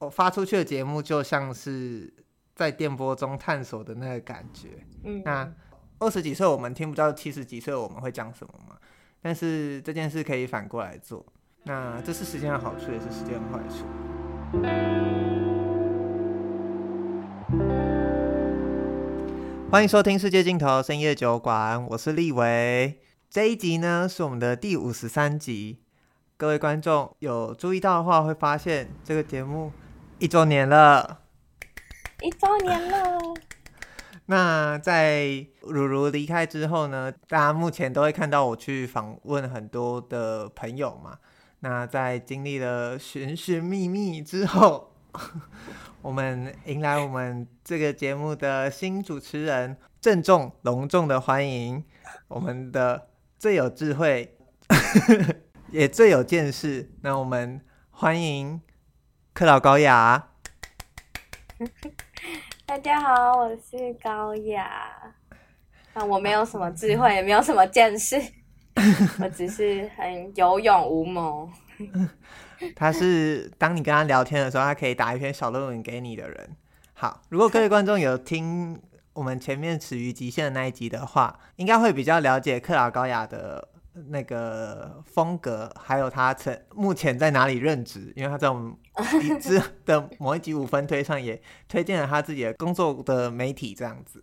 我发出去的节目就像是在电波中探索的那个感觉。嗯，那二十几岁我们听不到七十几岁我们会讲什么嘛？但是这件事可以反过来做，那这是时间的好处，也是时间的坏处。欢迎收听《世界尽头深夜酒馆》，我是立维。这一集呢是我们的第五十三集。各位观众有注意到的话，会发现这个节目一周年了，一周年了。那在如如离开之后呢，大家目前都会看到我去访问很多的朋友嘛。那在经历了寻寻觅觅之后，我们迎来我们这个节目的新主持人，郑重隆重的欢迎我们的最有智慧，也最有见识。那我们欢迎克劳高雅。大家好，我是高雅。那我没有什么智慧，也没有什么见识，我只是很有勇无谋。他是当你跟他聊天的时候，他可以打一篇小论文给你的人。好，如果各位观众有听我们前面《始于极限》的那一集的话，应该会比较了解克劳高雅的那个风格，还有他曾目前在哪里任职，因为他在我们。已知的某一集五分推上也推荐了他自己的工作的媒体这样子。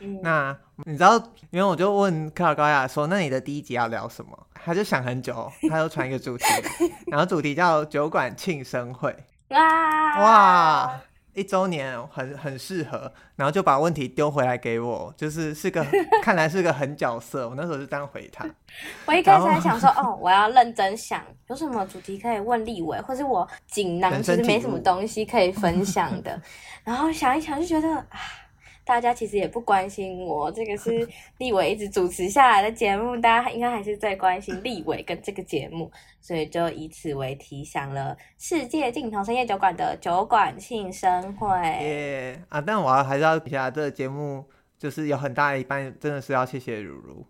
嗯、那你知道，因为我就问克尔高雅说：“那你的第一集要聊什么？”他就想很久，他就传一个主题，然后主题叫“酒馆庆生会”。哇哇！一周年很很适合，然后就把问题丢回来给我，就是是个 看来是个狠角色。我那时候就这样回他。我一开始还想说，哦，我要认真想有什么主题可以问立伟，或是我锦囊其实没什么东西可以分享的，然后想一想就觉得啊。大家其实也不关心我，这个是 立伟一直主持下来的节目，大家应该还是最关心立伟跟这个节目，所以就以此为题想了世界尽头深夜酒馆的酒馆庆生会。耶、yeah, 啊！但我还是要提下，这个节目就是有很大一半真的是要谢谢如如。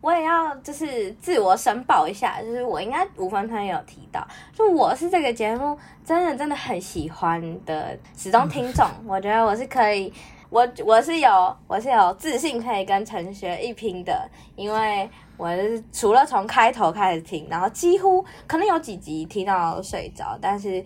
我也要就是自我申报一下，就是我应该五分钟也有提到，就我是这个节目真的真的很喜欢的始终听众，我觉得我是可以。我我是有我是有自信可以跟陈学一拼的，因为我是除了从开头开始听，然后几乎可能有几集听到睡着，但是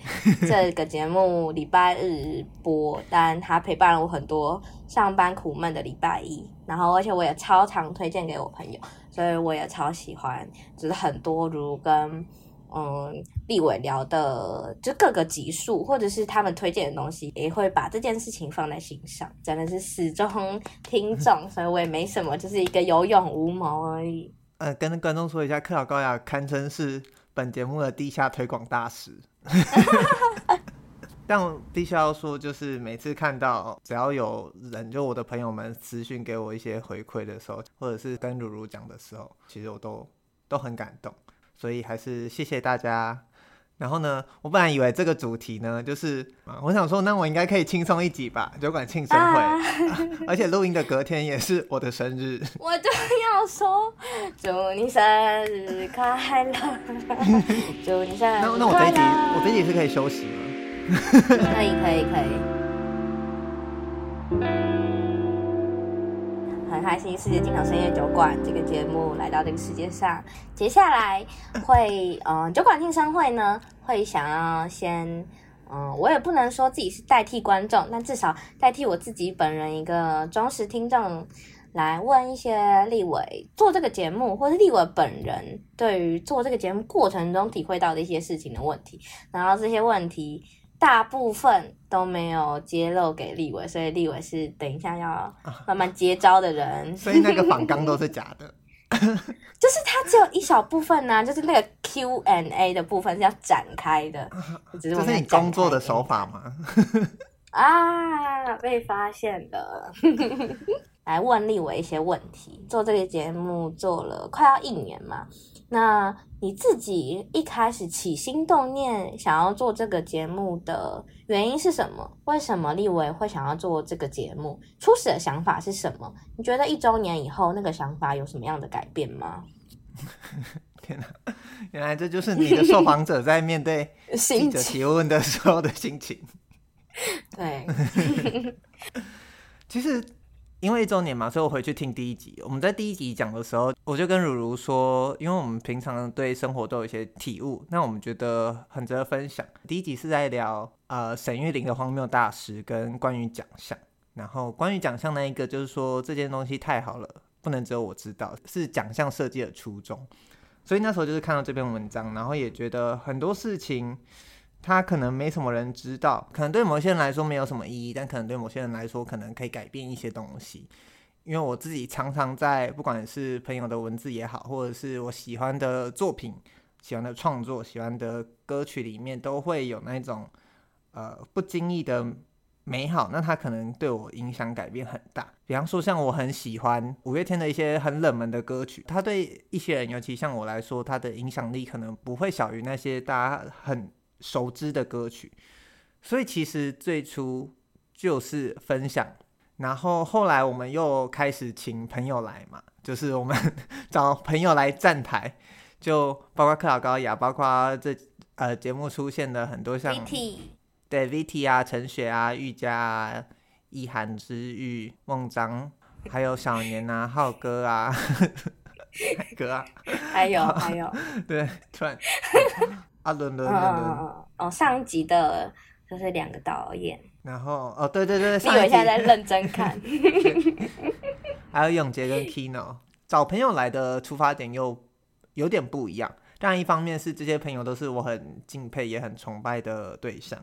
这个节目礼拜日播，但它陪伴了我很多上班苦闷的礼拜一，然后而且我也超常推荐给我朋友，所以我也超喜欢，就是很多如跟。嗯，立伟聊的就各个集数，或者是他们推荐的东西，也会把这件事情放在心上，真的是始终 听众，所以我也没什么，就是一个有勇无谋而已。呃，跟观众说一下，克劳高雅堪称是本节目的地下推广大使。但我必须要说，就是每次看到只要有人，就我的朋友们私讯给我一些回馈的时候，或者是跟如如讲的时候，其实我都都很感动。所以还是谢谢大家。然后呢，我本来以为这个主题呢，就是啊，我想说，那我应该可以轻松一集吧，酒馆庆生会，啊啊、而且录音的隔天也是我的生日。我就要说，祝你生日快乐，祝你生日快乐。那那我这一集，我这一集是可以休息吗？可以，可以，可以。很开心，世界尽头深夜酒馆这个节目来到这个世界上。接下来会，嗯，酒馆庆生会呢，会想要先，嗯，我也不能说自己是代替观众，但至少代替我自己本人一个忠实听众，来问一些立伟做这个节目，或是立伟本人对于做这个节目过程中体会到的一些事情的问题，然后这些问题。大部分都没有揭露给立伟，所以立伟是等一下要慢慢接招的人。所以那个访纲都是假的，就是他只有一小部分呢、啊，就是那个 Q&A 的部分是要展开的。这是你工作的手法吗？啊，被发现了。来问立伟一些问题。做这个节目做了快要一年嘛，那你自己一开始起心动念想要做这个节目的原因是什么？为什么立伟会想要做这个节目？初始的想法是什么？你觉得一周年以后那个想法有什么样的改变吗？天哪，原来这就是你的受访者在面对 记者提问的时候的心情。对，其实因为一周年嘛，所以我回去听第一集。我们在第一集讲的时候，我就跟如如说，因为我们平常对生活都有一些体悟，那我们觉得很值得分享。第一集是在聊呃沈玉玲的荒谬大师跟关于奖项，然后关于奖项那一个就是说这件东西太好了，不能只有我知道，是奖项设计的初衷。所以那时候就是看到这篇文章，然后也觉得很多事情。他可能没什么人知道，可能对某些人来说没有什么意义，但可能对某些人来说，可能可以改变一些东西。因为我自己常常在不管是朋友的文字也好，或者是我喜欢的作品、喜欢的创作、喜欢的歌曲里面，都会有那种呃不经意的美好。那它可能对我影响改变很大。比方说，像我很喜欢五月天的一些很冷门的歌曲，它对一些人，尤其像我来说，它的影响力可能不会小于那些大家很。熟知的歌曲，所以其实最初就是分享，然后后来我们又开始请朋友来嘛，就是我们找朋友来站台，就包括克劳高雅，包括这呃节目出现的很多像 VT 对 VT 啊、陈雪啊、玉佳啊、一涵之玉、孟章，还有小年啊、浩哥啊、哥啊，还有还有。对，突然。啊，轮轮轮轮哦，上一集的就是两个导演，然后哦，对对对，你以为现在在认真看？还有永杰跟 Kino 找朋友来的出发点又有点不一样，但一方面是这些朋友都是我很敬佩也很崇拜的对象，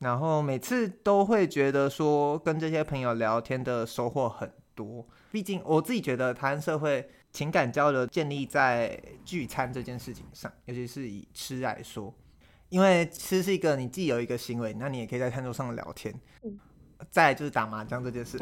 然后每次都会觉得说跟这些朋友聊天的收获很多，毕竟我自己觉得台湾社会。情感交流建立在聚餐这件事情上，尤其是以吃来说，因为吃是一个你既有一个行为，那你也可以在餐桌上聊天。嗯、再来就是打麻将这件事，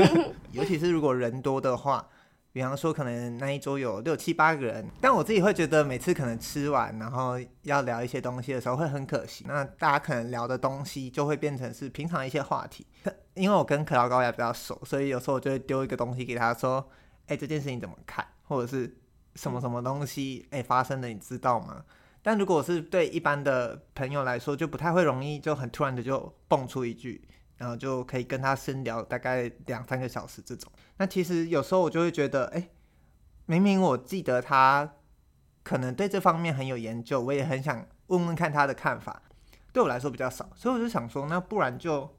尤其是如果人多的话，比方说可能那一桌有六七八个人，但我自己会觉得每次可能吃完，然后要聊一些东西的时候会很可惜。那大家可能聊的东西就会变成是平常一些话题，因为我跟可劳高雅比较熟，所以有时候我就会丢一个东西给他说。哎，这件事情怎么看？或者是什么什么东西哎发生的，你知道吗？但如果是对一般的朋友来说，就不太会容易就很突然的就蹦出一句，然后就可以跟他深聊大概两三个小时这种。那其实有时候我就会觉得，哎，明明我记得他可能对这方面很有研究，我也很想问问看他的看法，对我来说比较少，所以我就想说，那不然就。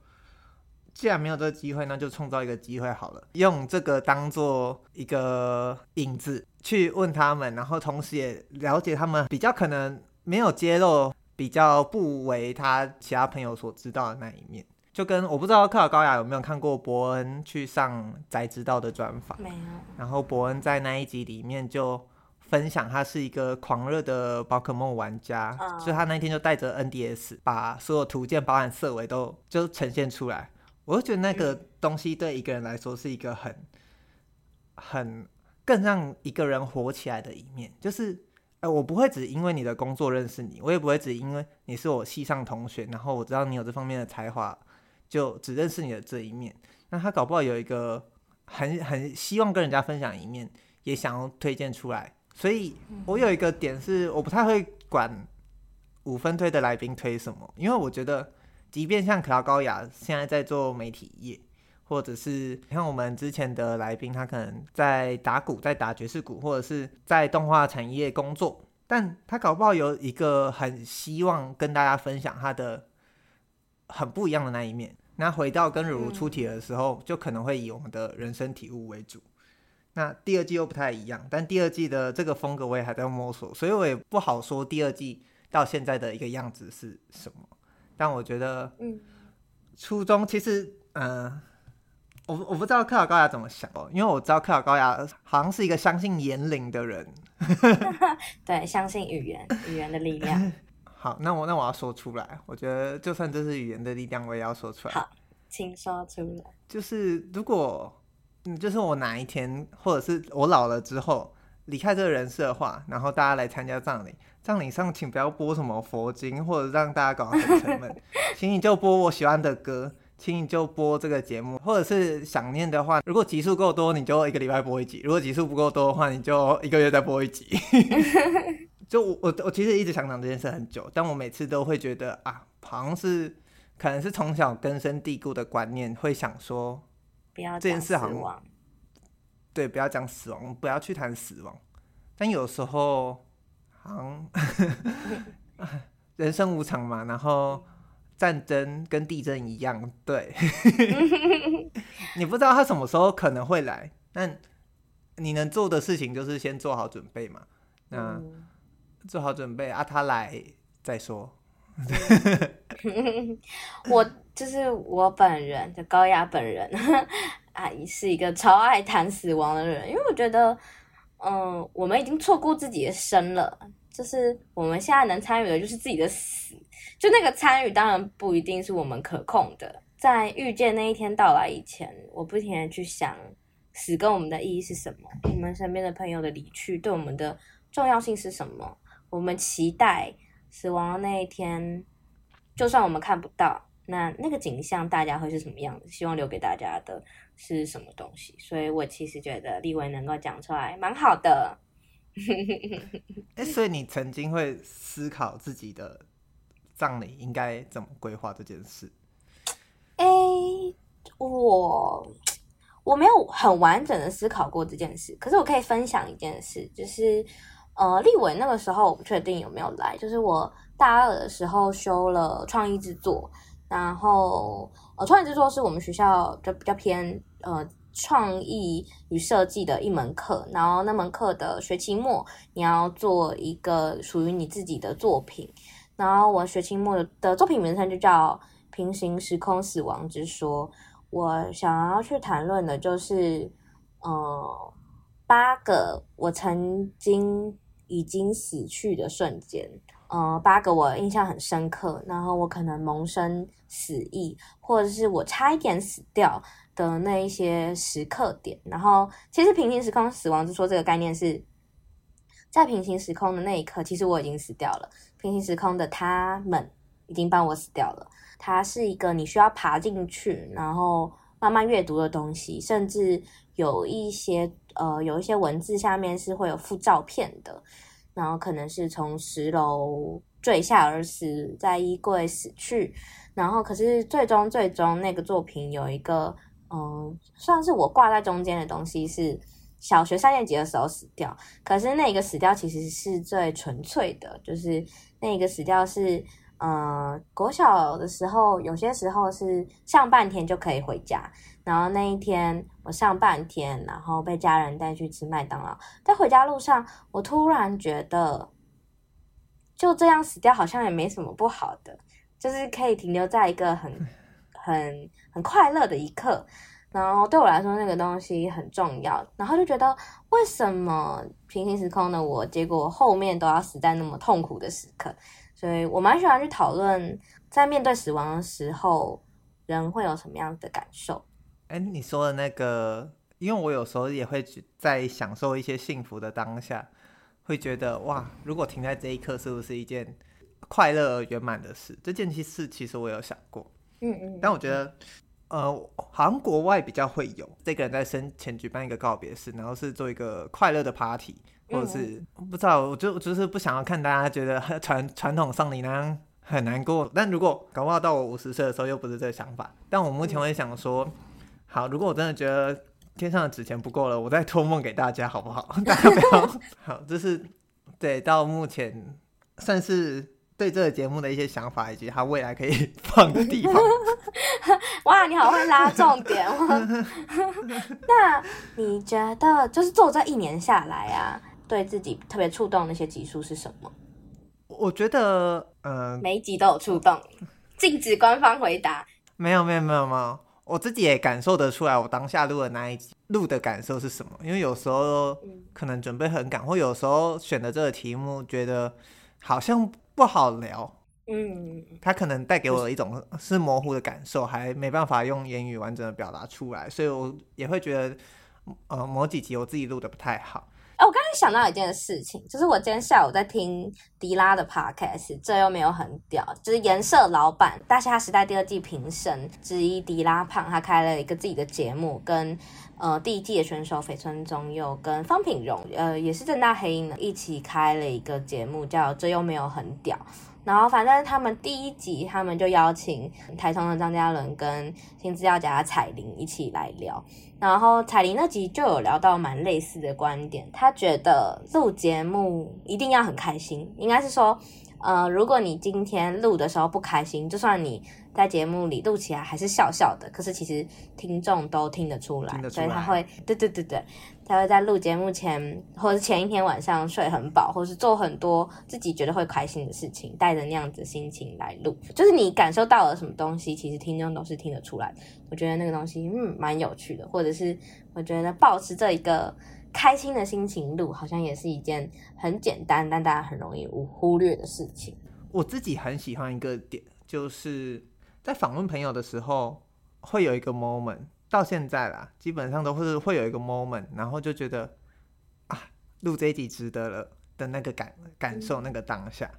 既然没有这个机会，那就创造一个机会好了，用这个当做一个引子去问他们，然后同时也了解他们比较可能没有揭露、比较不为他其他朋友所知道的那一面。就跟我不知道克劳高雅有没有看过伯恩去上宅知道的专访，没有。然后伯恩在那一集里面就分享，他是一个狂热的宝可梦玩家，所以他那天就带着 NDS 把所有图鉴、包含色尾都就呈现出来。我就觉得那个东西对一个人来说是一个很、很更让一个人活起来的一面。就是，呃，我不会只因为你的工作认识你，我也不会只因为你是我系上同学，然后我知道你有这方面的才华，就只认识你的这一面。那他搞不好有一个很、很希望跟人家分享一面，也想要推荐出来。所以我有一个点是，我不太会管五分推的来宾推什么，因为我觉得。即便像克劳高雅现在在做媒体业，或者是像我们之前的来宾，他可能在打鼓，在打爵士鼓，或者是在动画产业工作，但他搞不好有一个很希望跟大家分享他的很不一样的那一面。那回到跟如如出题的时候，就可能会以我们的人生体悟为主。那第二季又不太一样，但第二季的这个风格我也还在摸索，所以我也不好说第二季到现在的一个样子是什么。但我觉得，嗯，初中其实，嗯、呃，我我不知道克劳高雅怎么想哦，因为我知道克劳高雅好像是一个相信言灵的人，对，相信语言，语言的力量。好，那我那我要说出来，我觉得就算这是语言的力量，我也要说出来。好，请说出来。就是如果，嗯，就是我哪一天，或者是我老了之后离开这个人世的话，然后大家来参加葬礼。葬礼上，请不要播什么佛经，或者让大家搞得很沉闷。请你就播我喜欢的歌，请你就播这个节目，或者是想念的话，如果集数够多，你就一个礼拜播一集；如果集数不够多的话，你就一个月再播一集。就我我我其实一直想讲这件事很久，但我每次都会觉得啊，好像是可能是从小根深蒂固的观念，会想说，不要这件事好像，对，不要讲死亡，不要去谈死亡。但有时候，好像 人生无常嘛，然后战争跟地震一样，对，你不知道他什么时候可能会来，但你能做的事情就是先做好准备嘛。那、嗯、做好准备啊，他来再说。我就是我本人，就高雅本人啊，是一个超爱谈死亡的人，因为我觉得。嗯，我们已经错过自己的生了，就是我们现在能参与的，就是自己的死。就那个参与，当然不一定是我们可控的。在遇见那一天到来以前，我不停的去想，死跟我们的意义是什么？我们身边的朋友的离去对我们的重要性是什么？我们期待死亡的那一天，就算我们看不到，那那个景象，大家会是什么样子？希望留给大家的。是什么东西？所以我其实觉得立文能够讲出来蛮好的。哎、欸，所以你曾经会思考自己的葬礼应该怎么规划这件事？哎、欸，我我没有很完整的思考过这件事，可是我可以分享一件事，就是呃，立文那个时候我不确定有没有来，就是我大二的时候修了创意制作，然后呃，创意制作是我们学校就比较偏。呃，创意与设计的一门课，然后那门课的学期末，你要做一个属于你自己的作品。然后我学期末的作品名称就叫《平行时空死亡之说》。我想要去谈论的就是，呃，八个我曾经已经死去的瞬间，呃，八个我印象很深刻，然后我可能萌生死意，或者是我差一点死掉。的那一些时刻点，然后其实平行时空死亡之说这个概念是在平行时空的那一刻，其实我已经死掉了。平行时空的他们已经帮我死掉了。它是一个你需要爬进去，然后慢慢阅读的东西，甚至有一些呃有一些文字下面是会有附照片的，然后可能是从十楼坠下而死，在衣柜死去，然后可是最终最终那个作品有一个。嗯，算是我挂在中间的东西是小学三年级的时候死掉，可是那个死掉其实是最纯粹的，就是那个死掉是，嗯，国小的时候有些时候是上半天就可以回家，然后那一天我上半天，然后被家人带去吃麦当劳，在回家路上，我突然觉得就这样死掉好像也没什么不好的，就是可以停留在一个很。很很快乐的一刻，然后对我来说那个东西很重要，然后就觉得为什么平行时空的我，结果后面都要死在那么痛苦的时刻，所以我蛮喜欢去讨论在面对死亡的时候，人会有什么样的感受。哎，你说的那个，因为我有时候也会在享受一些幸福的当下，会觉得哇，如果停在这一刻，是不是一件快乐而圆满的事？这件其实其实我有想过。嗯嗯，但我觉得，呃，好像国外比较会有这个人在生前举办一个告别式，然后是做一个快乐的 party，或者是不知道，我就就是不想要看大家觉得 传传统丧礼那样很难过。但如果搞不好到我五十岁的时候又不是这个想法，但我目前会想说，好，如果我真的觉得天上的纸钱不够了，我再托梦给大家好不好？大家不要好，这是对到目前算是。对这个节目的一些想法，以及他未来可以 放的地方。哇，你好会拉重点哦。那你觉得，就是做这一年下来啊，对自己特别触动的那些集数是什么？我觉得，呃，每一集都有触动。禁止官方回答。没有，没有，没有，没有。我自己也感受得出来，我当下录的那一集录的感受是什么？因为有时候可能准备很赶，或有时候选的这个题目，觉得好像。不好聊，嗯，他可能带给我一种是模糊的感受，还没办法用言语完整的表达出来，所以我也会觉得，呃，某几集我自己录的不太好。我刚才想到一件事情，就是我今天下午在听迪拉的 podcast，这又没有很屌，就是颜色老板大虾时代第二季评审之一迪拉胖，他开了一个自己的节目，跟呃第一季的选手绯村中佑跟方品荣，呃也是正大黑鹰的一起开了一个节目，叫这又没有很屌。然后反正他们第一集，他们就邀请台中的张嘉伦跟新资料夹彩玲一起来聊。然后彩玲那集就有聊到蛮类似的观点，他觉得录节目一定要很开心，应该是说，呃，如果你今天录的时候不开心，就算你。在节目里录起来还是笑笑的，可是其实听众都听得出来，所以他会，对对对对，他会在录节目前或者前一天晚上睡很饱，或是做很多自己觉得会开心的事情，带着那样子心情来录，就是你感受到了什么东西，其实听众都是听得出来。我觉得那个东西嗯蛮有趣的，或者是我觉得保持这一个开心的心情录，好像也是一件很简单但大家很容易忽略的事情。我自己很喜欢一个点就是。在访问朋友的时候，会有一个 moment，到现在啦，基本上都是会有一个 moment，然后就觉得啊，录这一集值得了的那个感感受，那个当下。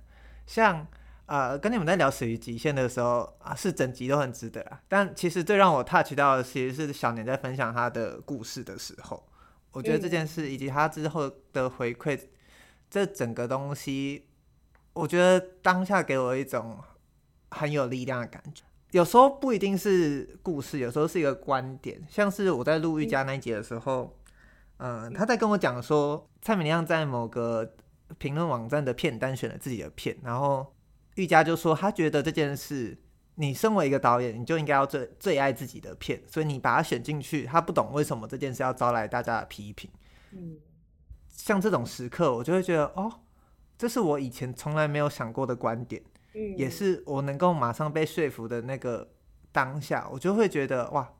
像呃，跟你们在聊《死于极限》的时候啊，是整集都很值得啊。但其实最让我 touch 到的，其实是小年在分享他的故事的时候，我觉得这件事以及他之后的回馈，这整个东西，我觉得当下给我一种很有力量的感觉。有时候不一定是故事，有时候是一个观点。像是我在录瑜伽那一节的时候，嗯、呃，他在跟我讲说，蔡明亮在某个评论网站的片单选了自己的片，然后瑜伽就说他觉得这件事，你身为一个导演，你就应该要最最爱自己的片，所以你把它选进去。他不懂为什么这件事要招来大家的批评。嗯，像这种时刻，我就会觉得，哦，这是我以前从来没有想过的观点。也是我能够马上被说服的那个当下，我就会觉得哇，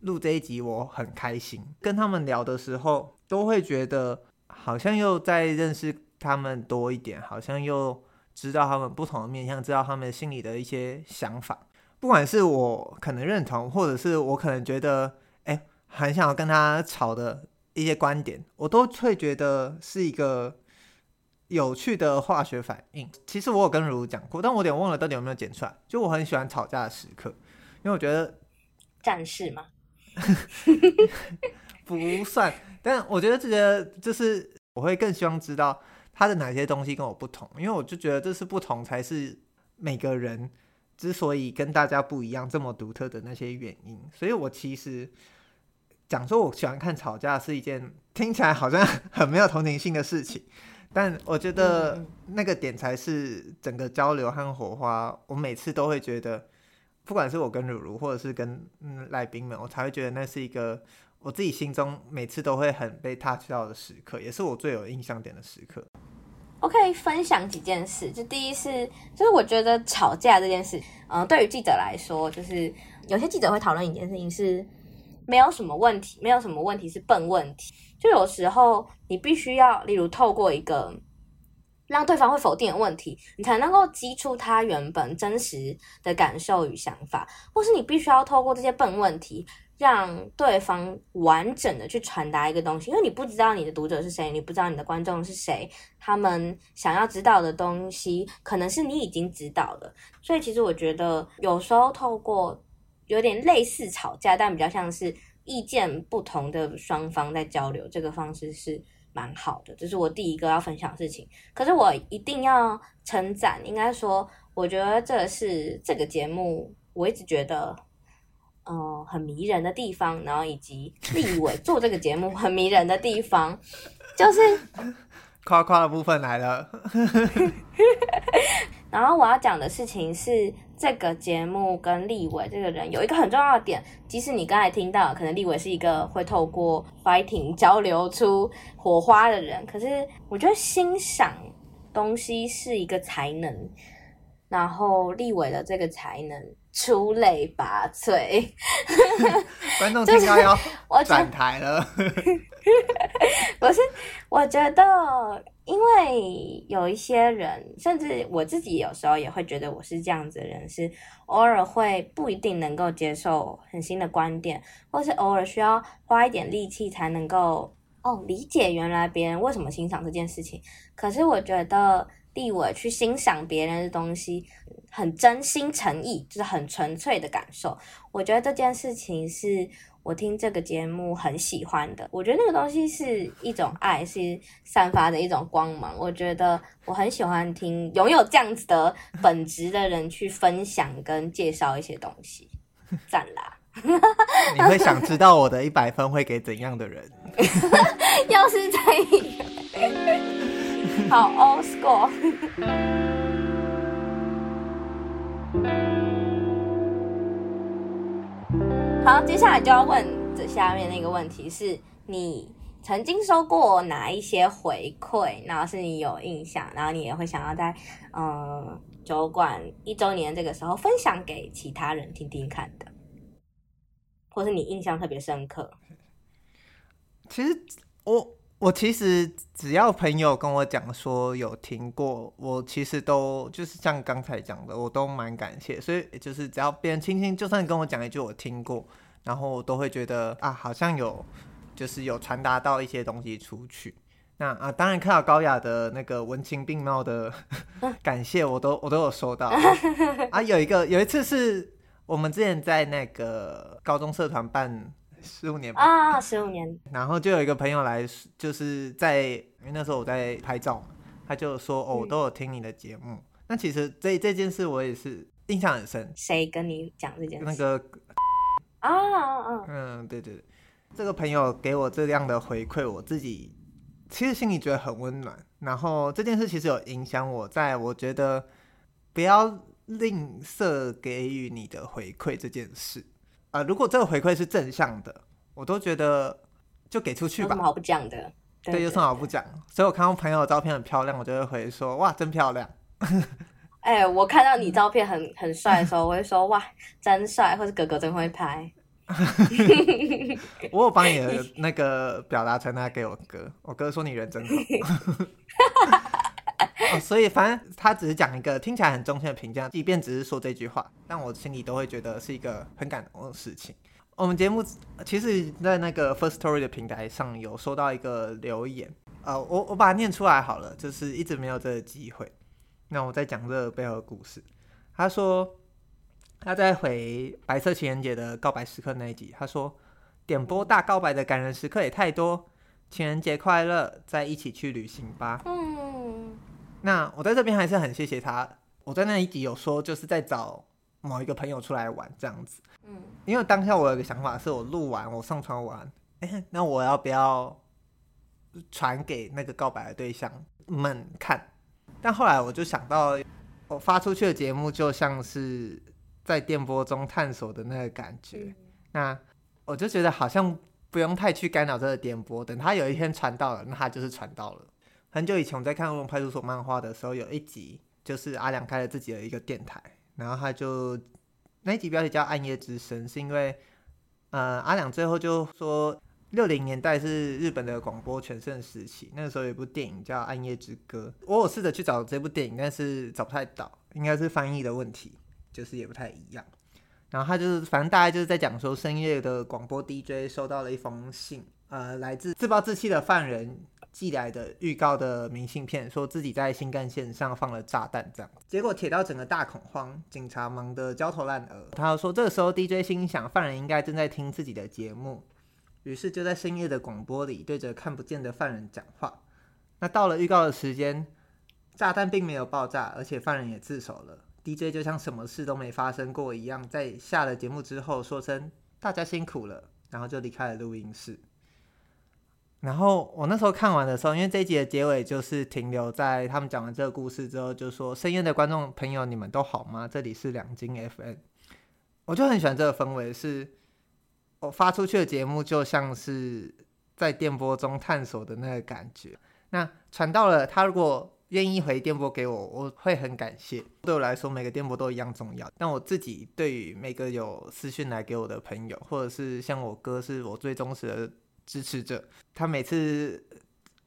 录这一集我很开心。跟他们聊的时候，都会觉得好像又在认识他们多一点，好像又知道他们不同的面向，知道他们心里的一些想法。不管是我可能认同，或者是我可能觉得哎，很想要跟他吵的一些观点，我都会觉得是一个。有趣的化学反应，其实我有跟如如讲过，但我有点忘了到底有没有剪出来。就我很喜欢吵架的时刻，因为我觉得战士嘛，不算。但我觉得这些就是我会更希望知道他的哪些东西跟我不同，因为我就觉得这是不同才是每个人之所以跟大家不一样这么独特的那些原因。所以我其实讲说我喜欢看吵架是一件听起来好像很没有同情心的事情。但我觉得那个点才是整个交流和火花。我每次都会觉得，不管是我跟如如，或者是跟嗯来宾们，我才会觉得那是一个我自己心中每次都会很被 touch 到的时刻，也是我最有印象点的时刻。我可以分享几件事，就第一是，就是我觉得吵架这件事，嗯、呃，对于记者来说，就是有些记者会讨论一件事情是，没有什么问题，没有什么问题是笨问题。就有时候你必须要，例如透过一个让对方会否定的问题，你才能够激出他原本真实的感受与想法，或是你必须要透过这些笨问题，让对方完整的去传达一个东西，因为你不知道你的读者是谁，你不知道你的观众是谁，他们想要知道的东西可能是你已经知道的，所以其实我觉得有时候透过有点类似吵架，但比较像是。意见不同的双方在交流，这个方式是蛮好的，这是我第一个要分享的事情。可是我一定要称赞，应该说，我觉得这是这个节目我一直觉得，嗯、呃，很迷人的地方，然后以及立伟做这个节目很迷人的地方，就是 夸夸的部分来了。然后我要讲的事情是，这个节目跟立伟这个人有一个很重要的点，即使你刚才听到，可能立伟是一个会透过 fighting 交流出火花的人，可是我觉得欣赏东西是一个才能，然后立伟的这个才能出类拔萃，观众听到要转台了，不是，我觉得。因为有一些人，甚至我自己有时候也会觉得我是这样子的人，是偶尔会不一定能够接受很新的观点，或是偶尔需要花一点力气才能够哦，理解原来别人为什么欣赏这件事情。可是我觉得立伟去欣赏别人的东西，很真心诚意，就是很纯粹的感受。我觉得这件事情是我听这个节目很喜欢的。我觉得那个东西是一种爱，是散发的一种光芒。我觉得我很喜欢听拥有这样子的本质的人去分享跟介绍一些东西，赞啦！你会想知道我的一百分会给怎样的人？又是这一个，好 old school。好，接下来就要问这下面那个问题是：你曾经收过哪一些回馈？然后是你有印象，然后你也会想要在嗯酒馆一周年这个时候分享给其他人听听看的。或是你印象特别深刻？其实我我其实只要朋友跟我讲说有听过，我其实都就是像刚才讲的，我都蛮感谢。所以就是只要别人轻轻就算跟我讲一句我听过，然后我都会觉得啊，好像有就是有传达到一些东西出去。那啊，当然看到高雅的那个文情并茂的 感谢，我都我都有收到啊。有一个有一次是。我们之前在那个高中社团办十五年啊，十五年，然后就有一个朋友来，就是在因为那时候我在拍照，他就说哦，我都有听你的节目。嗯、那其实这这件事我也是印象很深。谁跟你讲这件事？那个啊啊啊！嗯，对对对，这个朋友给我这样的回馈，我自己其实心里觉得很温暖。然后这件事其实有影响我，在我觉得不要。吝啬给予你的回馈这件事，啊、呃，如果这个回馈是正向的，我都觉得就给出去吧。有什么好不讲的？对，对，对，有什么好不讲？所以我看到朋友的照片很漂亮，我就会回说哇，真漂亮。哎、欸，我看到你照片很很帅的时候，我会说哇，真帅，或是哥哥真会拍。我有把你的那个表达传达给我哥，我哥说你人真好。哦，所以反正他只是讲一个听起来很中性的评价，即便只是说这句话，但我心里都会觉得是一个很感动的事情。我们节目其实，在那个 First Story 的平台上有收到一个留言，呃，我我把它念出来好了，就是一直没有这个机会。那我再讲这个背后的故事。他说他在回白色情人节的告白时刻那一集，他说点播大告白的感人时刻也太多，情人节快乐，再一起去旅行吧。嗯。那我在这边还是很谢谢他。我在那一集有说，就是在找某一个朋友出来玩这样子。嗯，因为当下我有个想法，是我录完，我上传完，哎，那我要不要传给那个告白的对象们看？但后来我就想到，我发出去的节目就像是在电波中探索的那个感觉。那我就觉得好像不用太去干扰这个电波，等他有一天传到了，那他就是传到了。很久以前我在看《乌龙派出所》漫画的时候，有一集就是阿良开了自己的一个电台，然后他就那一集标题叫《暗夜之声》，是因为呃阿良最后就说六零年代是日本的广播全盛时期，那个时候有一部电影叫《暗夜之歌》，我有试着去找这部电影，但是找不太到，应该是翻译的问题，就是也不太一样。然后他就是反正大概就是在讲说深夜的广播 DJ 收到了一封信，呃，来自自暴自弃的犯人。寄来的预告的明信片，说自己在新干线上放了炸弹，这样结果铁道整个大恐慌，警察忙得焦头烂额。他说这个时候 DJ 心想，犯人应该正在听自己的节目，于是就在深夜的广播里对着看不见的犯人讲话。那到了预告的时间，炸弹并没有爆炸，而且犯人也自首了。DJ 就像什么事都没发生过一样，在下了节目之后说声大家辛苦了，然后就离开了录音室。然后我那时候看完的时候，因为这一集的结尾就是停留在他们讲完这个故事之后，就说深夜的观众朋友，你们都好吗？这里是两金 FM，我就很喜欢这个氛围，是我发出去的节目就像是在电波中探索的那个感觉。那传到了他如果愿意回电波给我，我会很感谢。对我来说，每个电波都一样重要。但我自己对于每个有私讯来给我的朋友，或者是像我哥是我最忠实的。支持者，他每次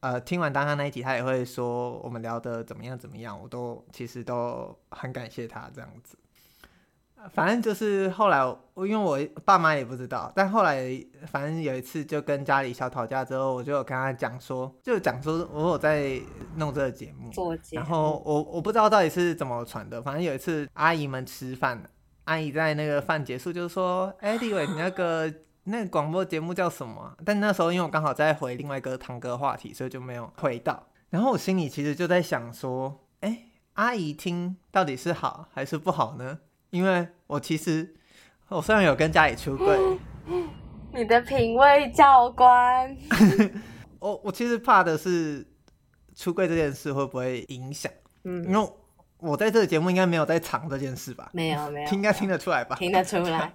呃听完当他那一集，他也会说我们聊的怎么样怎么样，我都其实都很感谢他这样子。反正就是后来我，因为我爸妈也不知道，但后来反正有一次就跟家里小吵架之后，我就有跟他讲说，就讲说我有在弄这个节目，做节目，然后我我不知道到底是怎么传的，反正有一次阿姨们吃饭，阿姨在那个饭结束就是说，哎，李伟，你那个那个广播节目叫什么？但那时候因为我刚好在回另外一个堂哥话题，所以就没有回到。然后我心里其实就在想说，哎，阿姨听到底是好还是不好呢？因为我其实，我虽然有跟家里出柜，你的品味教官，我我其实怕的是出柜这件事会不会影响，嗯，因为我在这个节目应该没有在藏这件事吧？没有没有，应该听得出来吧？听得出来。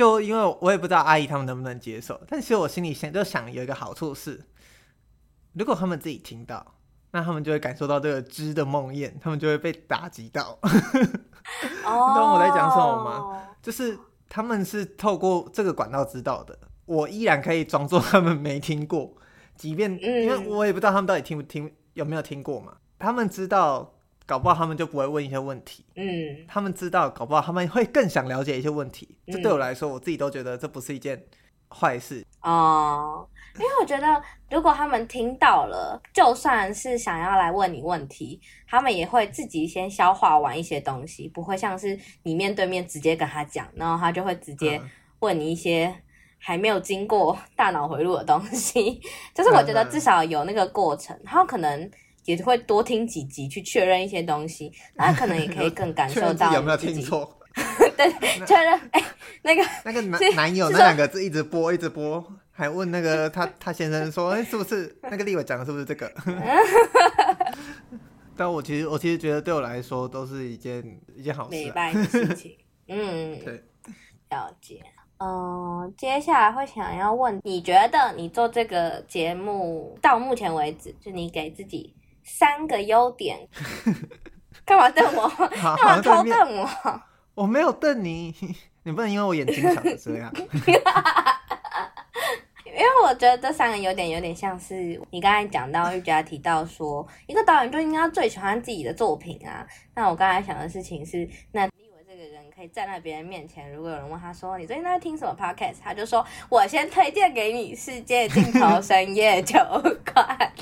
就因为我也不知道阿姨他们能不能接受，但其实我心里想就想有一个好处是，如果他们自己听到。那他们就会感受到这个知的梦魇，他们就会被打击到。你懂我在讲什么吗？Oh. 就是他们是透过这个管道知道的，我依然可以装作他们没听过，即便、嗯、因为我也不知道他们到底听不听，有没有听过嘛。他们知道，搞不好他们就不会问一些问题。嗯，他们知道，搞不好他们会更想了解一些问题。这对我来说，我自己都觉得这不是一件坏事。哦。Oh. 因为我觉得，如果他们听到了，就算是想要来问你问题，他们也会自己先消化完一些东西，不会像是你面对面直接跟他讲，然后他就会直接问你一些还没有经过大脑回路的东西。就是我觉得至少有那个过程，然后可能也会多听几集去确认一些东西，那可能也可以更感受到有没有听错。对，确认哎，那个 那个男男友那两个字一直播一直播。还问那个 他他先生说，哎、欸，是不是那个立伟讲的是不是这个？但我其实我其实觉得对我来说都是一件一件好事、啊，美白的事情。嗯，对，了解。嗯，接下来会想要问，你觉得你做这个节目到目前为止，就你给自己三个优点？干嘛瞪我？干嘛偷瞪我？我没有瞪你，你不能因为我眼睛长得这样。因为我觉得这三个优点有点像是你刚才讲到玉佳提到说，一个导演就应该最喜欢自己的作品啊。那我刚才想的事情是，那立伟这个人可以站在别人面前，如果有人问他说你最近在听什么 podcast，他就说我先推荐给你《世界尽头深夜酒馆》。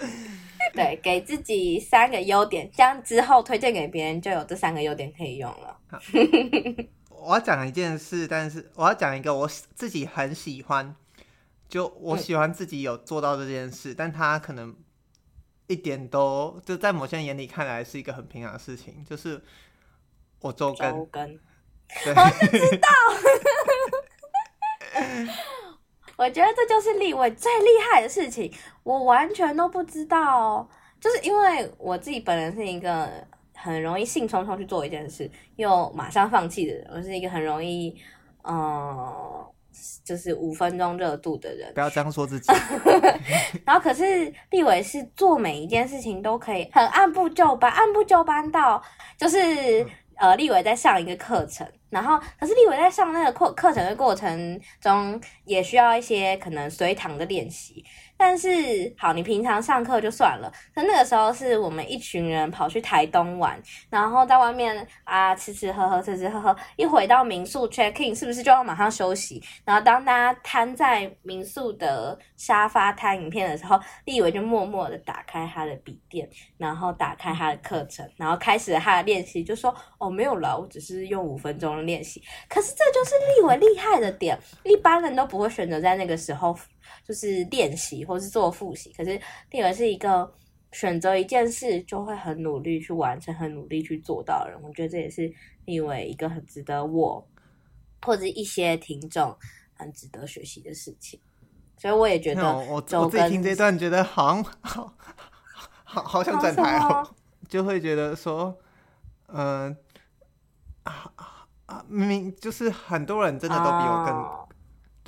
对，给自己三个优点，这样之后推荐给别人就有这三个优点可以用了。我要讲一件事，但是我要讲一个我自己很喜欢，就我喜欢自己有做到这件事，嗯、但他可能一点都就在某些人眼里看来是一个很平常的事情，就是我周更。周更，对我就知道。我觉得这就是立伟最厉害的事情，我完全都不知道，就是因为我自己本人是一个。很容易兴冲冲去做一件事，又马上放弃的人。我是一个很容易，嗯、呃，就是五分钟热度的人。不要这样说自己。然后，可是立伟是做每一件事情都可以很按部就班，按部就班到就是、嗯、呃，立伟在上一个课程，然后可是立伟在上那个课课程的过程中，也需要一些可能随堂的练习。但是好，你平常上课就算了。可那个时候是我们一群人跑去台东玩，然后在外面啊吃吃喝喝，吃吃喝喝。一回到民宿 check in，是不是就要马上休息？然后当大家瘫在民宿的沙发看影片的时候，立伟就默默的打开他的笔电，然后打开他的课程，然后开始他的练习，就说：“哦，没有了，我只是用五分钟练习。”可是这就是立伟厉害的点，一般人都不会选择在那个时候。就是练习或是做复习，可是第二是一个选择一件事就会很努力去完成、很努力去做到的人。我觉得这也是另外一个很值得我或者一些听众很值得学习的事情。所以我也觉得我，我我自己听这段觉得好像好好好想转台哦，就会觉得说，嗯、呃、啊啊，明明就是很多人真的都比我更。哦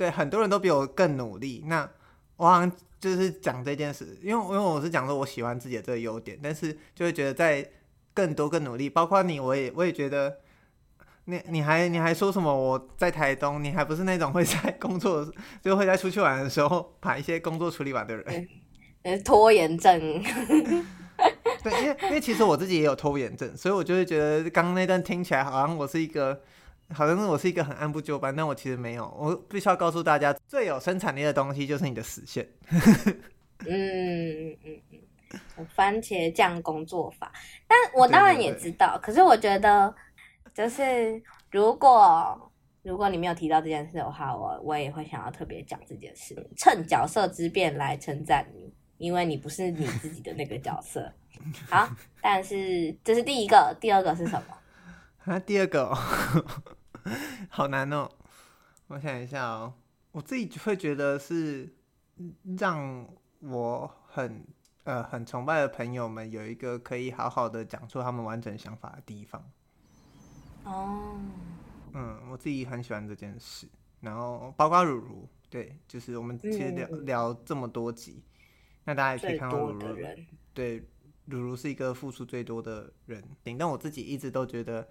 对，很多人都比我更努力。那我好像就是讲这件事，因为因为我是讲说我喜欢自己的这个优点，但是就会觉得在更多更努力，包括你，我也我也觉得，你你还你还说什么我在台东，你还不是那种会在工作就会在出去玩的时候把一些工作处理完的人，嗯，拖延症。对，因为因为其实我自己也有拖延症，所以我就会觉得刚刚那段听起来好像我是一个，好像是我是一个很按部就班，但我其实没有。我必须要告诉大家，最有生产力的东西就是你的时限。嗯嗯嗯，番茄酱工作法，但我当然也知道，可是我觉得就是如果。如果你没有提到这件事的话，我我也会想要特别讲这件事，趁角色之便来称赞你，因为你不是你自己的那个角色。好，但是这是第一个，第二个是什么？啊，第二个、好难哦。我想一下哦，我自己会觉得是让我很呃很崇拜的朋友们有一个可以好好的讲出他们完整想法的地方。哦。嗯，我自己很喜欢这件事，然后包括如如，对，就是我们其实聊、嗯、聊这么多集，那大家也可以看到如如，对，如如是一个付出最多的人，但我自己一直都觉得，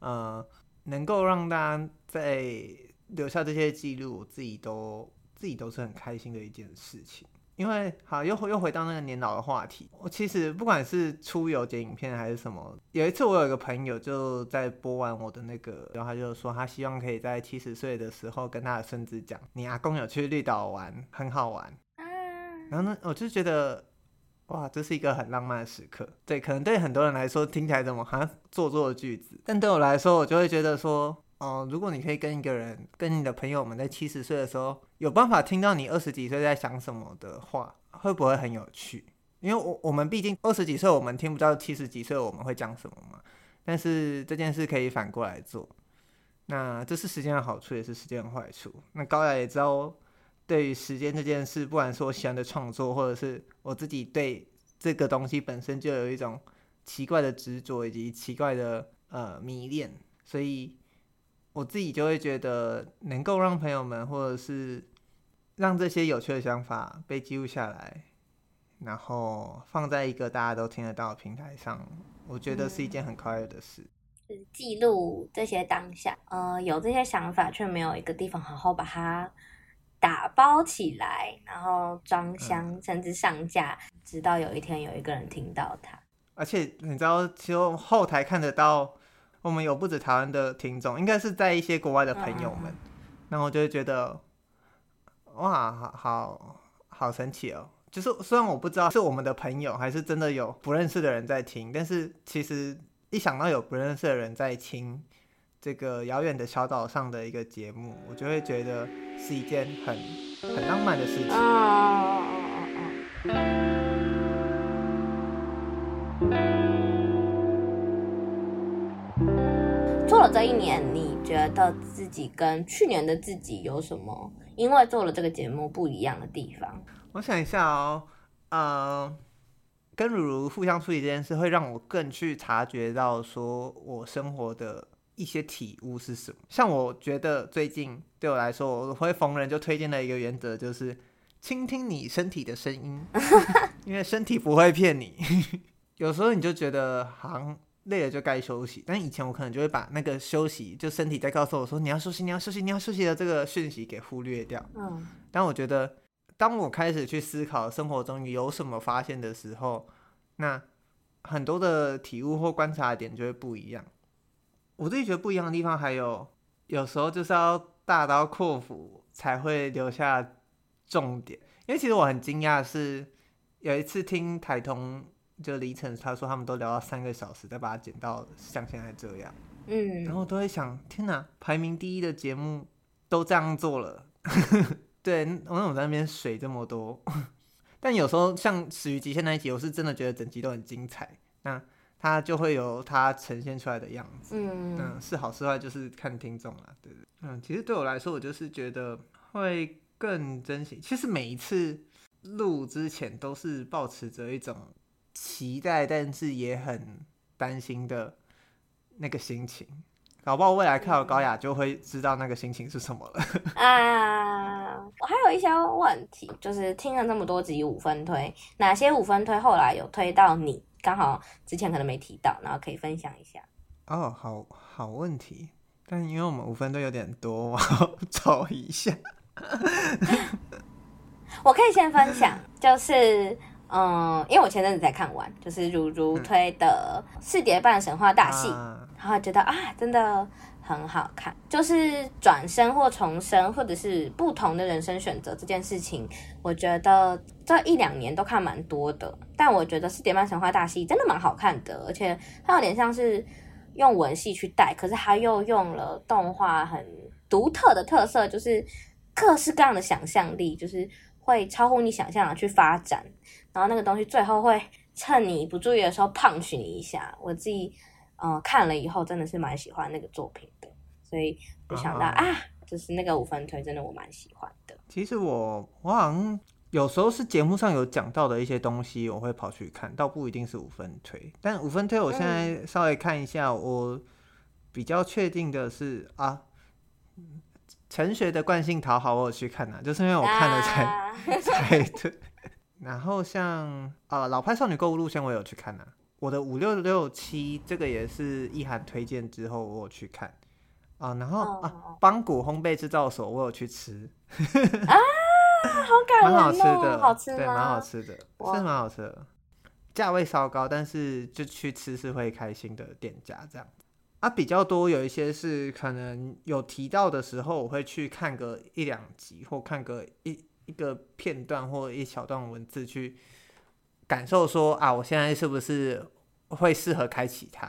呃，能够让大家在留下这些记录，我自己都自己都是很开心的一件事情。因为好又又回到那个年老的话题，我其实不管是出游剪影片还是什么，有一次我有一个朋友就在播完我的那个，然后他就说他希望可以在七十岁的时候跟他的孙子讲，你阿公有去绿岛玩，很好玩。然后呢，我就觉得哇，这是一个很浪漫的时刻。对，可能对很多人来说听起来怎么好像做作的句子，但对我来说，我就会觉得说。哦，如果你可以跟一个人，跟你的朋友们在七十岁的时候，有办法听到你二十几岁在想什么的话，会不会很有趣？因为我我们毕竟二十几岁，我们听不到七十几岁我们会讲什么嘛。但是这件事可以反过来做，那这是时间的好处，也是时间的坏处。那高雅也知道，对于时间这件事，不管是我喜欢的创作，或者是我自己对这个东西本身就有一种奇怪的执着，以及奇怪的呃迷恋，所以。我自己就会觉得，能够让朋友们，或者是让这些有趣的想法被记录下来，然后放在一个大家都听得到的平台上，我觉得是一件很快乐的事。记录这些当下，呃，有这些想法却没有一个地方好好把它打包起来，然后装箱，嗯，甚至上架，直到有一天有一个人听到它。而且你知道，其实后台看得到。我们有不止台湾的听众，应该是在一些国外的朋友们，那、嗯、我就会觉得，哇，好好好神奇哦！就是虽然我不知道是我们的朋友，还是真的有不认识的人在听，但是其实一想到有不认识的人在听这个遥远的小岛上的一个节目，我就会觉得是一件很很浪漫的事情。做了这一年，你觉得自己跟去年的自己有什么？因为做了这个节目不一样的地方？我想一下哦，呃，跟如如互相处理这件事，会让我更去察觉到说我生活的一些体悟是什么。像我觉得最近对我来说，我会逢人就推荐的一个原则就是倾听你身体的声音，因为身体不会骗你。有时候你就觉得好像。累了就该休息，但以前我可能就会把那个休息，就身体在告诉我说你要休息，你要休息，你要休息的这个讯息给忽略掉。嗯，但我觉得，当我开始去思考生活中有什么发现的时候，那很多的体悟或观察点就会不一样。我自己觉得不一样的地方还有，有时候就是要大刀阔斧才会留下重点。因为其实我很惊讶，是有一次听台通。就李晨他说他们都聊到三个小时，再把它剪到像现在这样，嗯，然后都会想，天哪，排名第一的节目都这样做了，对，我那种在那边水这么多，但有时候像《始于极限》那一集，我是真的觉得整集都很精彩，那它就会有它呈现出来的样子，嗯，嗯，是好是坏就是看听众了，对对，嗯，其实对我来说，我就是觉得会更珍惜，其实每一次录之前都是抱持着一种。期待，但是也很担心的那个心情，搞不好未来看到高雅就会知道那个心情是什么了。啊，我还有一些问题，就是听了那么多集五分推，哪些五分推后来有推到你？刚好之前可能没提到，然后可以分享一下。哦，好好问题，但因为我们五分都有点多，我要找一下。我可以先分享，就是。嗯，因为我前阵子才看完，就是如如推的《四叠半神话大戏》，嗯，然后觉得啊，真的很好看。就是转生或重生，或者是不同的人生选择这件事情，我觉得这一两年都看蛮多的。但我觉得《四点半神话大戏》真的蛮好看的，而且它有点像是用文戏去带，可是它又用了动画很独特的特色，就是各式各样的想象力，就是会超乎你想象的去发展。然后那个东西最后会趁你不注意的时候 punch 你一下。我自己嗯、呃、看了以后真的是蛮喜欢那个作品的，所以就想到啊，啊，就是那个五分推真的我蛮喜欢的。其实我我好像有时候是节目上有讲到的一些东西，我会跑去看，倒不一定是五分推。但五分推我现在稍微看一下，嗯、我比较确定的是啊，陈学的惯性讨好我有去看呐、啊，就是因为我看了才、啊、才对。然后像啊，老派少女购物路线我有去看呐、啊，我的五六六七这个也是意涵推荐之后我有去看啊，然后、oh. 啊，邦古烘焙制造所我有去吃啊，好感 人哦，蛮好吃的，好吃对，蛮好吃的，是蛮好吃的，价位稍高，但是就去吃是会开心的店家这样啊，比较多有一些是可能有提到的时候，我会去看个一两集或看个一。一个片段或一小段文字去感受说啊，我现在是不是会适合开启它？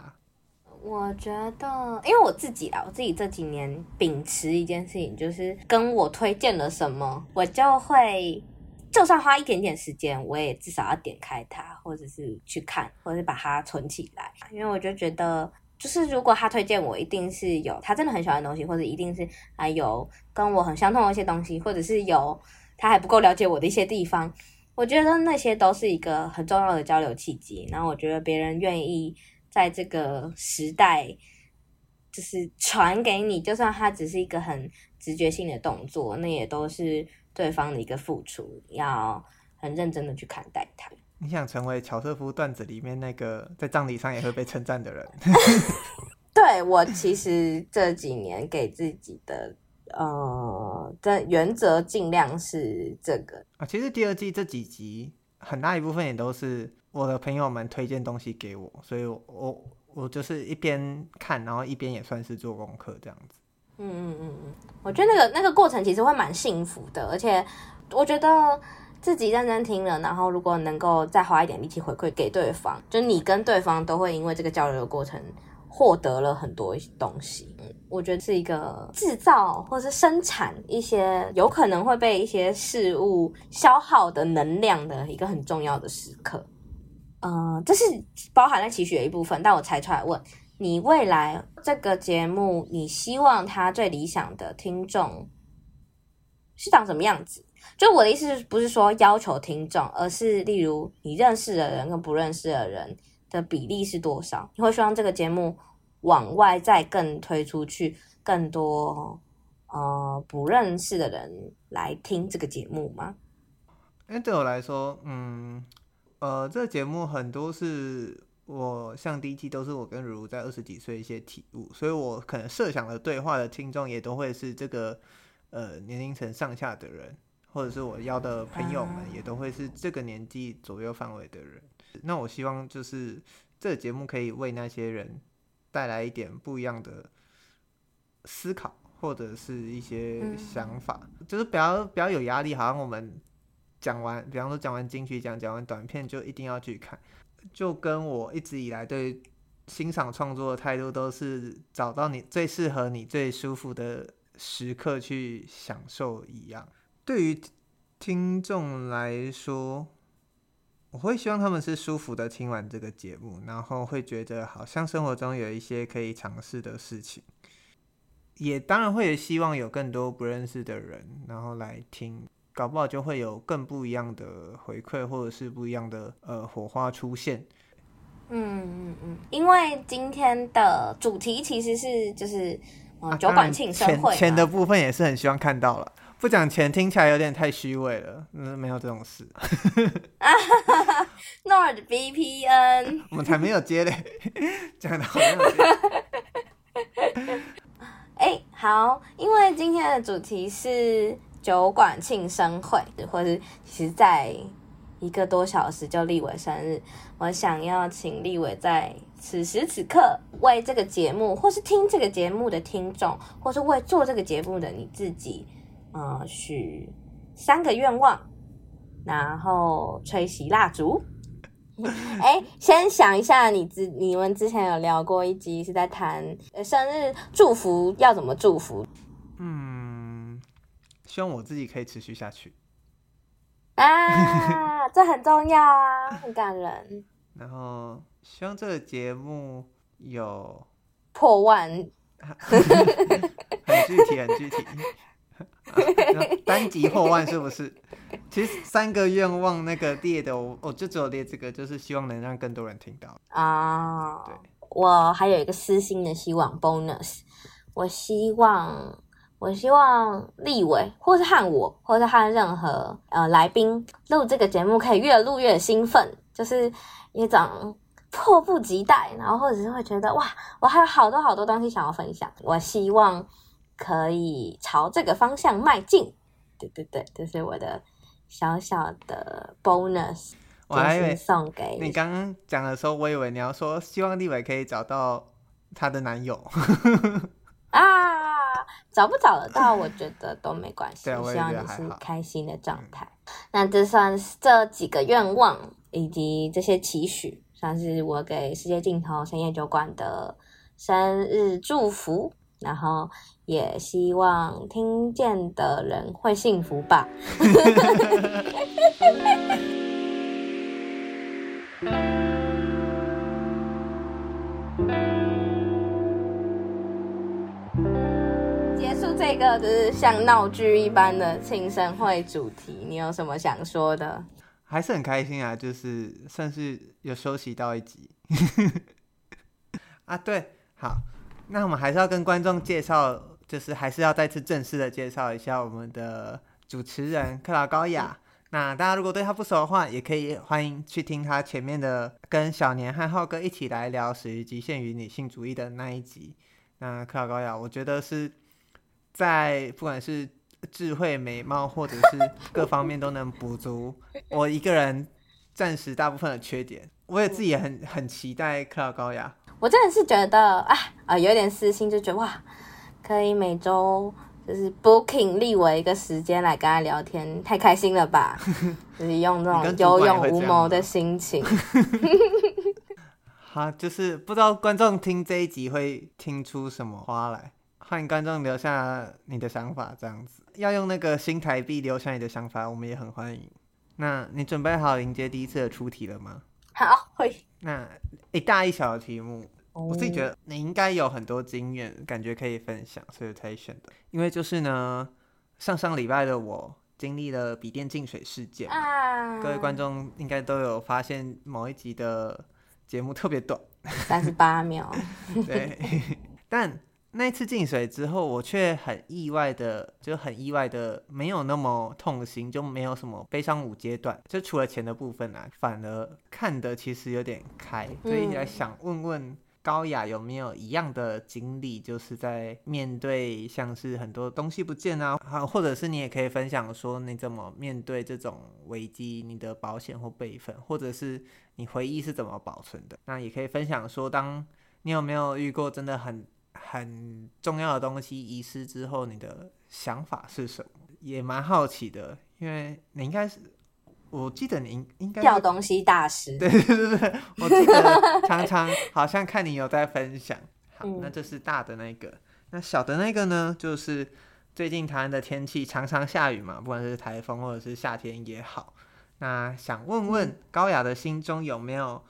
我觉得，因为我自己啊，我自己这几年秉持一件事情，就是跟我推荐了什么，我就会就算花一点点时间，我也至少要点开它，或者是去看，或者是把它存起来。因为我就觉得，就是如果他推荐我，一定是有他真的很喜欢的东西，或者一定是还有跟我很相通的一些东西，或者是有。他还不够了解我的一些地方，我觉得那些都是一个很重要的交流契机。然后我觉得别人愿意在这个时代，就是传给你，就算他只是一个很直觉性的动作，那也都是对方的一个付出，要很认真的去看待他。你想成为乔瑟夫段子里面那个在葬礼上也会被称赞的人？对，我其实这几年给自己的。呃，的原则尽量是这个啊。其实第二季这几集很大一部分也都是我的朋友们推荐东西给我，所以我我我就是一边看，然后一边也算是做功课这样子。嗯嗯嗯嗯，我觉得那个那个过程其实会蛮幸福的，而且我觉得自己认真听了，然后如果能够再花一点力气回馈给对方，就你跟对方都会因为这个交流的过程。获得了很多东西，嗯，我觉得是一个制造或是生产一些有可能会被一些事物消耗的能量的一个很重要的时刻。嗯、呃，这是包含在期许的一部分。但我猜出来问你，未来这个节目，你希望他最理想的听众是长什么样子？就我的意思，不是说要求听众，而是例如你认识的人跟不认识的人。的比例是多少？你会希望这个节目往外再更推出去，更多呃不认识的人来听这个节目吗？因为对我来说，嗯，呃，这个节目很多是我像第一季都是我跟如如在二十几岁一些体悟，所以我可能设想的对话的听众也都会是这个呃年龄层上下的人，或者是我邀的朋友们也都会是这个年纪左右范围的人。那我希望就是这个节目可以为那些人带来一点不一样的思考，或者是一些想法，嗯、就是不要不要有压力。好像我们讲完，比方说讲完金曲奖，讲完短片就一定要去看，就跟我一直以来对欣赏创作的态度都是找到你最适合你最舒服的时刻去享受一样。对于听众来说。我会希望他们是舒服的听完这个节目，然后会觉得好像生活中有一些可以尝试的事情，也当然会希望有更多不认识的人，然后来听，搞不好就会有更不一样的回馈，或者是不一样的呃火花出现。嗯嗯嗯，因为今天的主题其实是就是呃酒馆庆生会，钱的部分也是很希望看到了。不讲钱听起来有点太虚伪了，嗯，没有这种事。Nord VPN，我们才没有接嘞，讲的好没有接。哎、欸，好，因为今天的主题是酒馆庆生会，或是其实，在一个多小时就立伟生日，我想要请立伟在此时此刻为这个节目，或是听这个节目的听众，或是为做这个节目的你自己，呃，许三个愿望，然后吹熄蜡烛。哎、欸，先想一下你，你之你们之前有聊过一集，是在谈生日祝福要怎么祝福。嗯，希望我自己可以持续下去。啊，这很重要啊，很感人。然后希望这个节目有破万，很具体，很具体。单集破万是不是？其实三个愿望那个列的，我我就只有列这个，就是希望能让更多人听到啊。对，我还有一个私心的希望，bonus，我希望，我希望立伟，或是和我，或是和任何呃来宾录这个节目，可以越录越兴奋，就是一种迫不及待，然后或者是会觉得哇，我还有好多好多东西想要分享，我希望。可以朝这个方向迈进，对对对，这是我的小小的 bonus，我还以为送给你。刚刚讲的时候，我以为你要说希望立伟可以找到他的男友 啊，找不找得到，我觉得都没关系。我希望你是开心的状态。那这算是这几个愿望以及这些期许，算是我给世界尽头深夜酒馆的生日祝福。然后也希望听见的人会幸福吧。结束这个就是像闹剧一般的庆生会主题，你有什么想说的？还是很开心啊，就是算是有休息到一集。啊，对，好。那我们还是要跟观众介绍，就是还是要再次正式的介绍一下我们的主持人克劳高雅。那大家如果对他不熟的话，也可以欢迎去听他前面的跟小年和浩哥一起来聊《始于极限与女性主义》的那一集。那克劳高雅，我觉得是在不管是智慧、美貌或者是各方面都能补足我一个人暂时大部分的缺点。我也自己也很很期待克劳高雅。我真的是觉得，啊啊，有点私心，就觉得哇，可以每周就是 booking 立为一个时间来跟他聊天，太开心了吧？就是用这种有勇无谋的心情。好，就是不知道观众听这一集会听出什么花来，欢迎观众留下你的想法，这样子要用那个新台币留下你的想法，我们也很欢迎。那你准备好迎接第一次的出题了吗？好，会。那一大一小的题目，我自己觉得你应该有很多经验，感觉可以分享，所以才选的。因为就是呢，上上礼拜的我经历了笔电进水事件，啊，各位观众应该都有发现某一集的节目特别短，三十八秒。对，但。那一次进水之后，我却很意外的，就很意外的没有那么痛心，就没有什么悲伤五阶段，就除了钱的部分啊，反而看得其实有点开，所以来想问问高雅有没有一样的经历，就是在面对像是很多东西不见啊，或者是你也可以分享说你怎么面对这种危机，你的保险或备份，或者是你回忆是怎么保存的，那也可以分享说，当你有没有遇过真的很。很重要的东西遗失之后，你的想法是什么？也蛮好奇的，因为你应该是，我记得你应该掉东西大师。对对对对，我记得常常好像看你有在分享。好，那这是大的那个，那小的那个呢？就是最近台湾的天气常常下雨嘛，不管是台风或者是夏天也好。那想问问高雅的心中有没有？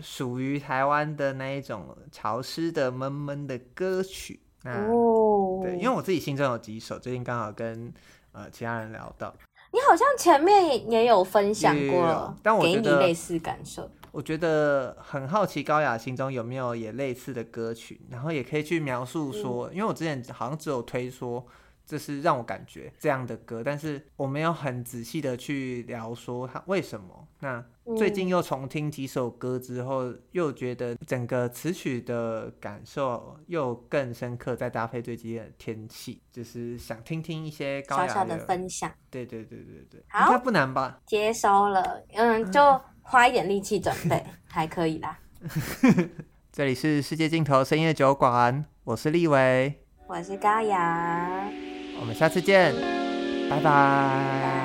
属于台湾的那一种潮湿的闷闷的歌曲，那、哦、对，因为我自己心中有几首，最近刚好跟呃其他人聊到，你好像前面也有分享过，但我给你类似感受。我觉得很好奇高雅心中有没有也类似的歌曲，然后也可以去描述说，嗯、因为我之前好像只有推说这是让我感觉这样的歌，但是我没有很仔细的去聊说它为什么。那最近又重听几首歌之后，嗯、又觉得整个词曲的感受又更深刻。再搭配最近的天气，就是想听听一些高雅的，小小的分享。对对对对对，好，应该不难吧？接收了，嗯，就花一点力气准备，还可以啦。这里是世界尽头深夜酒馆，我是立维，我是高雅。我们下次见，拜拜。